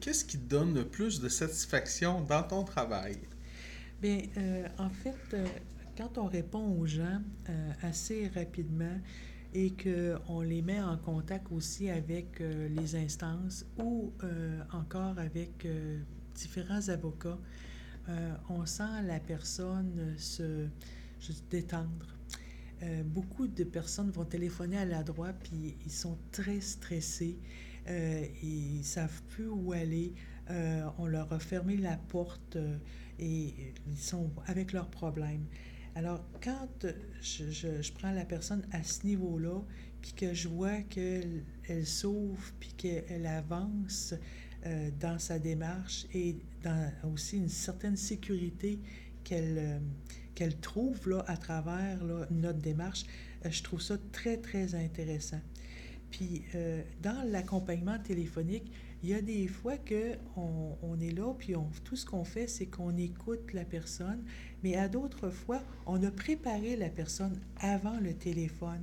qu'est-ce qui te donne le plus de satisfaction dans ton travail? Bien, euh, en fait, euh, quand on répond aux gens euh, assez rapidement et qu'on les met en contact aussi avec les instances ou encore avec différents avocats, on sent la personne se, se détendre. beaucoup de personnes vont téléphoner à la droite, puis ils sont très stressés. Ils ne savent plus où aller. on leur a fermé la porte et ils sont avec leurs problèmes. Alors, quand je, je, prends la personne à ce niveau-là, puis que je vois qu'elle elle s'ouvre, puis qu'elle avance euh, dans sa démarche et dans aussi une certaine sécurité qu'elle euh, qu'elle trouve là, à travers notre démarche, euh, je trouve ça très, très intéressant. Puis, dans l'accompagnement téléphonique, il y a des fois qu'on on est là, puis on, tout ce qu'on fait, c'est qu'on écoute la personne, mais à d'autres fois, on a préparé la personne avant le téléphone.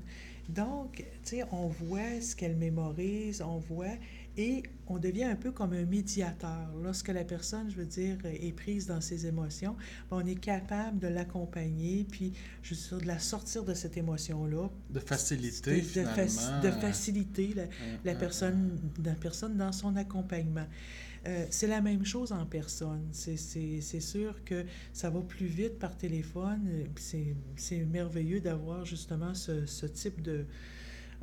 Donc, tu sais, on voit ce qu'elle mémorise, on voit, et on devient un peu comme un médiateur. Lorsque la personne, je veux dire, est prise dans ses émotions, ben, on est capable de l'accompagner, puis, je veux dire, de la sortir de cette émotion-là. De faciliter, de, finalement. de faciliter la, la personne, la personne dans son accompagnement. Euh, c'est la même chose en personne. C'est sûr que ça va plus vite par téléphone. C'est merveilleux d'avoir justement ce, ce type de,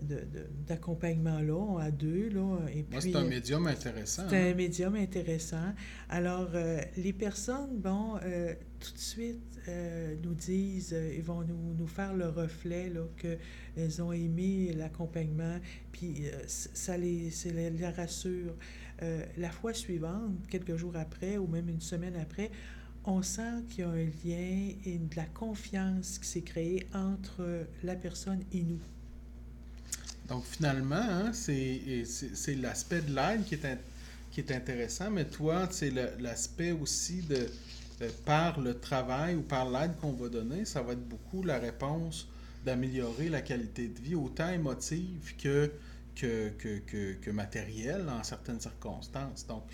d'accompagnement-là, à deux. Là, et puis, c'est un médium intéressant. C'est un hein. médium intéressant. Alors, euh, les personnes, bon, euh, tout de suite, euh, nous disent, ils vont nous, nous, faire le reflet, qu'elles ont aimé l'accompagnement, puis ça les, ça les rassure. la fois suivante, quelques jours après, ou même une semaine après, on sent qu'il y a un lien et de la confiance qui s'est créée entre la personne et nous. Donc finalement, hein, c'est l'aspect de l'aide qui est, qui est intéressant, mais toi, c'est l'aspect aussi de, par le travail ou par l'aide qu'on va donner, ça va être beaucoup la réponse d'améliorer la qualité de vie, autant émotive que que, que, que, matériel en certaines circonstances. Donc,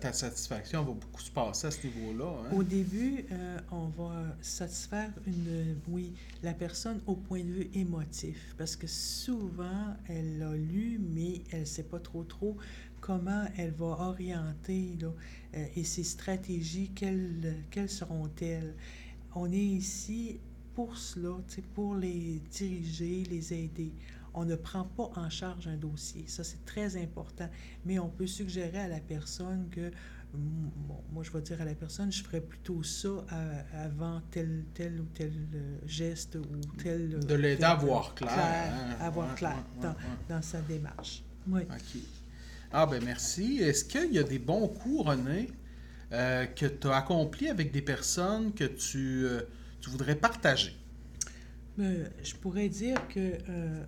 ta satisfaction va beaucoup se passer à ce niveau-là. Hein? Au début, euh, on va satisfaire, une, oui, la personne au point de vue émotif, parce que souvent, elle l'a lu, mais elle ne sait pas trop trop comment elle va orienter euh, et ses stratégies, quelles, quelles seront-elles. On est ici pour cela, pour les diriger, les aider. On ne prend pas en charge un dossier. Ça, c'est très important. Mais on peut suggérer à la personne que, bon, moi, je vais dire à la personne, je ferais plutôt ça avant tel, tel ou tel euh, geste ou tel... De l'aider à voir clair. Hein. à voir clair dans, dans, sa démarche. Oui. OK. Ah, ben merci. Est-ce qu'il y a des bons coups, René, euh, que tu as accomplis avec des personnes que tu, euh, tu voudrais partager? Je pourrais dire que euh,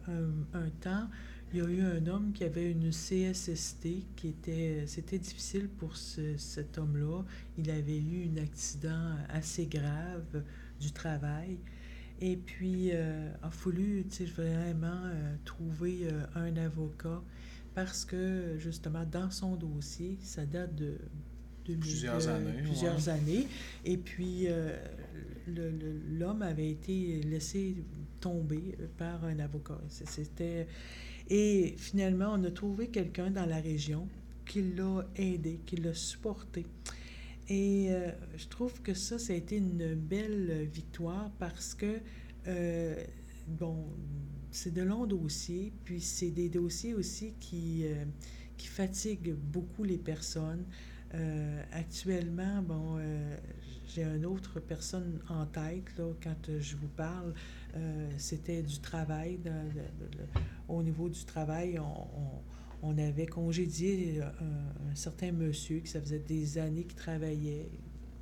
un, temps, il y a eu un homme qui avait une CSST qui était. C'était difficile pour cet homme-là. Il avait eu un accident assez grave du travail. Et puis, euh, a fallu vraiment euh, trouver un avocat parce que, justement, dans son dossier, ça date de plusieurs années. Plusieurs années. Et puis, euh, l'homme avait été laissé tomber par un avocat. C'était... Et finalement, on a trouvé quelqu'un dans la région qui l'a aidé, qui l'a supporté. Et euh, je trouve que ça, ça a été une belle victoire parce que, euh, bon, c'est de longs dossiers, puis c'est des dossiers aussi qui, qui fatiguent beaucoup les personnes. Euh, actuellement, bon, euh, j'ai une autre personne en tête, là, quand je vous parle, euh, c'était du travail. au niveau du travail, on, avait congédié un, certain monsieur qui ça faisait des années qu'il travaillait,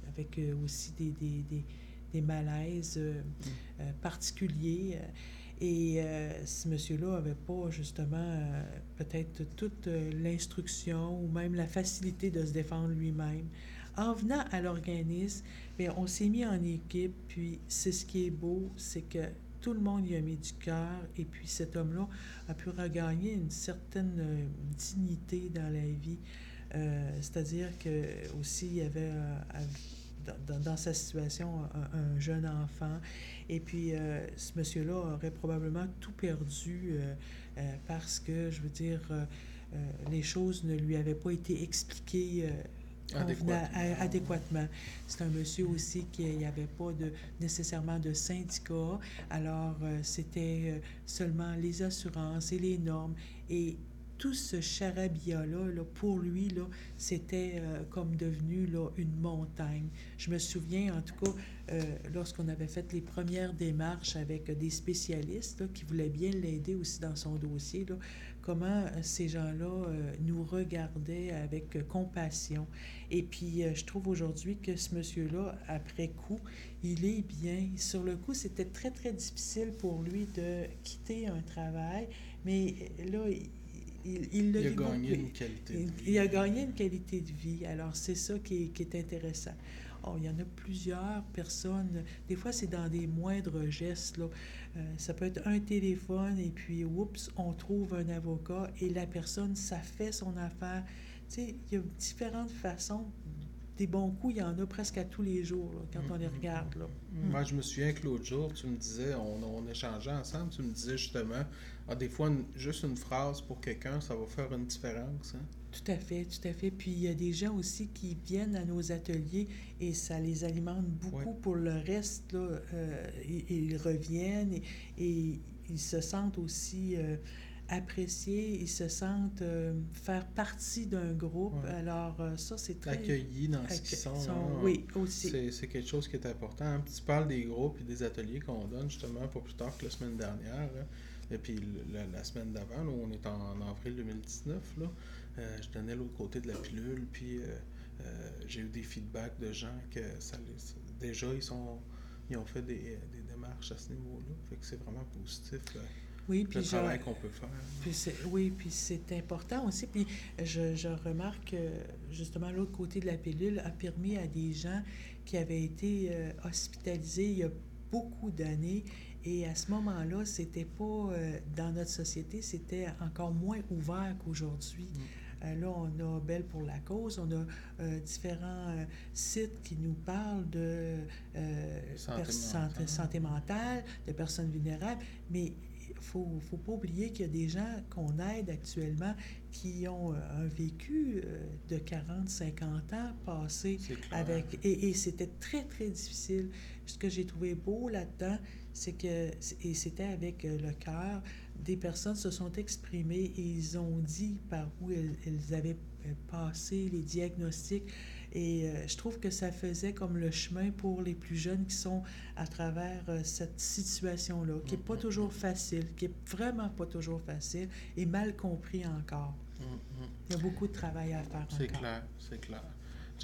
avec aussi des, des, des, des malaises mmh. particuliers. Et euh, ce monsieur-là n'avait pas justement euh, peut-être toute euh, l'instruction ou même la facilité de se défendre lui-même. En venant à l'organisme, on s'est mis en équipe, puis c'est ce qui est beau, c'est que tout le monde y a mis du cœur, et puis cet homme-là a pu regagner une certaine dignité dans la vie. C'est-à-dire que aussi, il y avait dans, sa situation un, jeune enfant. Et puis, ce monsieur-là aurait probablement tout perdu parce que, je veux dire, les choses ne lui avaient pas été expliquées adéquatement. C'est un monsieur aussi qui n'y avait pas de, nécessairement de syndicat. Alors, euh, c'était euh, seulement les assurances et les normes. Et tout ce charabia-là, là, pour lui, là, c'était euh, comme devenu là, une montagne. Je me souviens, en tout cas, lorsqu'on avait fait les premières démarches avec des spécialistes qui voulaient bien l'aider aussi dans son dossier, là, comment euh, ces gens-là euh, nous regardaient avec euh, compassion. Et puis, je trouve aujourd'hui que ce monsieur-là, après coup, il est bien. Sur le coup, c'était très, très difficile pour lui de quitter un travail, mais là, il, il, il, a gagné une qualité de vie. Il, a gagné une qualité de vie. Alors, c'est ça qui qui est intéressant. Oh, il y en a plusieurs personnes. Des fois, c'est dans des moindres gestes. Là. Euh, ça peut être un téléphone et puis, oups, on trouve un avocat et la personne, ça fait son affaire. Tu sais, il y a différentes façons. Des bons coups, il y en a presque à tous les jours quand on les regarde. Là. Mm-hmm. Moi, je me souviens que l'autre jour, tu me disais, on, on échangeait ensemble, tu me disais justement, ah, des fois, juste une phrase pour quelqu'un, ça va faire une différence. Hein? Tout à fait, tout à fait. Puis il y a des gens aussi qui viennent à nos ateliers et ça les alimente beaucoup pour le reste. Là, euh, ils, reviennent et, ils se sentent aussi euh, appréciés, ils se sentent euh, faire partie d'un groupe. Alors ça, c'est très... Accueillis dans ce qu'ils sont. Hein. oui, aussi. C'est quelque chose qui est important. Tu parles des groupes et des ateliers qu'on donne justement pas plus tard que la semaine dernière. Hein. Et puis la, semaine d'avant, on est en, en avril 2019, là. Euh, je donnais l'autre côté de la pilule, puis euh, euh, j'ai eu des feedbacks de gens que ça déjà ils sont ils ont fait des, démarches à ce niveau-là. Fait que c'est vraiment positif. Oui, puis le travail qu'on peut faire. Puis oui, puis c'est important aussi. Puis je, je remarque que justement l'autre côté de la pilule a permis à des gens qui avaient été hospitalisés il y a beaucoup d'années et à ce moment-là, c'était pas dans notre société, c'était encore moins ouvert qu'aujourd'hui. Mm. Euh, là, on a Belle pour la cause, on a euh, différents euh, sites qui nous parlent de santé, mentale. de personnes vulnérables, mais il faut, faut pas oublier qu'il y a des gens qu'on aide actuellement qui ont un vécu de 40, 50 ans passé avec... Et, et c'était très, très difficile. Ce que j'ai trouvé beau là-dedans, c'est que... Et c'était avec le cœur des personnes se sont exprimées et ils ont dit par où elles, avaient euh, passé les diagnostics. Et euh, je trouve que ça faisait comme le chemin pour les plus jeunes qui sont à travers euh, cette situation-là, qui n'est pas toujours facile, qui est vraiment pas toujours facile et mal compris encore. Mm-hmm. Il y a beaucoup de travail à faire. C'est clair, c'est clair.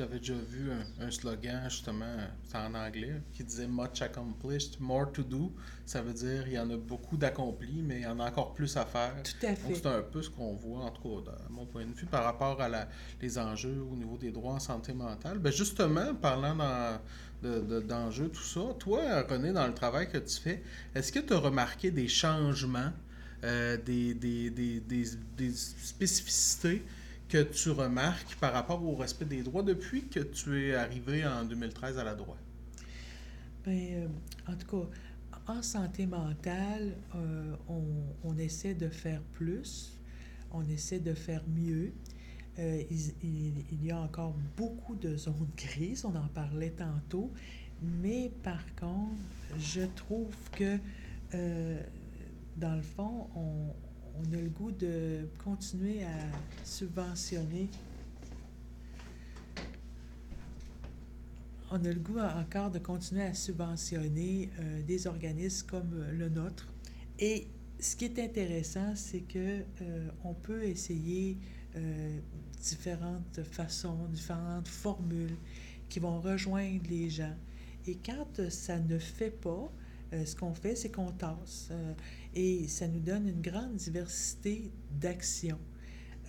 J'avais déjà vu un, slogan, justement, c'est en anglais, qui disait Much accomplished, more to do. Ça veut dire il y en a beaucoup d'accomplis, mais il y en a encore plus à faire. Tout à fait. Donc, c'est un peu ce qu'on voit, en tout cas, de mon point de vue, par rapport à la, les enjeux au niveau des droits en santé mentale. Ben justement, parlant d'enjeux, tout ça, toi, René, dans le travail que tu fais, est-ce que tu as remarqué des changements, euh, des, des, des, des spécificités que tu remarques par rapport au respect des droits depuis que tu es arrivé en 2013 à la droite? Bien, euh, en tout cas, en santé mentale, euh, on, essaie de faire plus, on essaie de faire mieux. Euh, il, y a encore beaucoup de zones grises, on en parlait tantôt, mais par contre, je trouve que, dans le fond, on, on a le goût de continuer à subventionner. On a le goût encore de continuer à subventionner euh, des organismes comme euh, le nôtre. Et ce qui est intéressant, c'est que euh, on peut essayer différentes façons, différentes formules qui vont rejoindre les gens. Et quand ça ne fait pas, ce qu'on fait, c'est qu'on tasse. Et ça nous donne une grande diversité d'actions.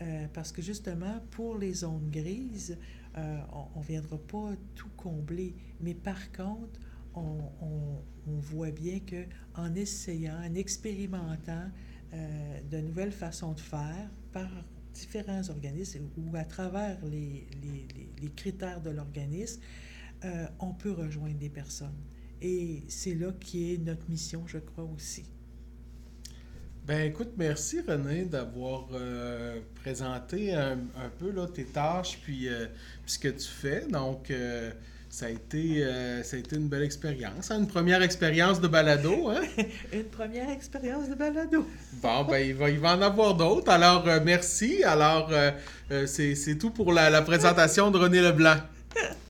Euh, parce que justement, pour les zones grises, euh, on ne viendra pas tout combler. Mais par contre, on, voit bien qu'en essayant, en expérimentant euh, de nouvelles façons de faire par différents organismes ou à travers les, les, critères de l'organisme, euh, on peut rejoindre des personnes. Et c'est là qui est notre mission, je crois aussi. Ben écoute, merci René d'avoir euh, présenté un, un, peu là, tes tâches puis, euh, ce que tu fais. Donc, euh, ça, a été, ça a été une belle expérience. Hein? Une première expérience de balado. Hein? une première expérience de balado. bon, ben il va, il va en avoir d'autres. Alors, merci. Alors, c'est tout pour la, la présentation de René Leblanc.